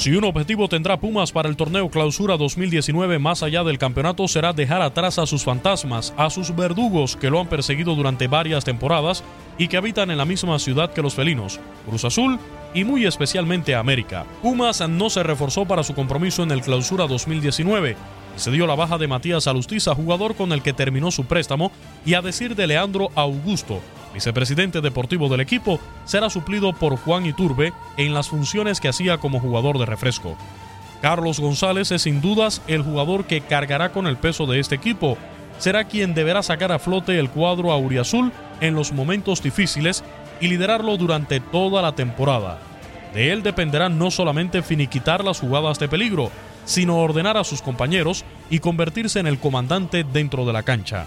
Si un objetivo tendrá Pumas para el torneo Clausura 2019 más allá del campeonato será dejar atrás a sus fantasmas, a sus verdugos que lo han perseguido durante varias temporadas y que habitan en la misma ciudad que los felinos, Cruz Azul y muy especialmente América. Pumas no se reforzó para su compromiso en el Clausura 2019 y se dio la baja de Matías Alustiza, jugador con el que terminó su préstamo, y a decir de Leandro Augusto, vicepresidente deportivo del equipo, será suplido por Juan Iturbe en las funciones que hacía como jugador de refresco. Carlos González es sin dudas el jugador que cargará con el peso de este equipo. Será quien deberá sacar a flote el cuadro auriazul en los momentos difíciles y liderarlo durante toda la temporada. De él dependerá no solamente finiquitar las jugadas de peligro, sino ordenar a sus compañeros y convertirse en el comandante dentro de la cancha.